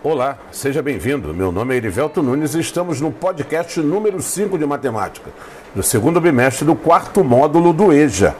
Olá, seja bem-vindo. Meu nome é Erivelto Nunes e estamos no podcast número 5 de matemática, do segundo bimestre do quarto módulo do EJA.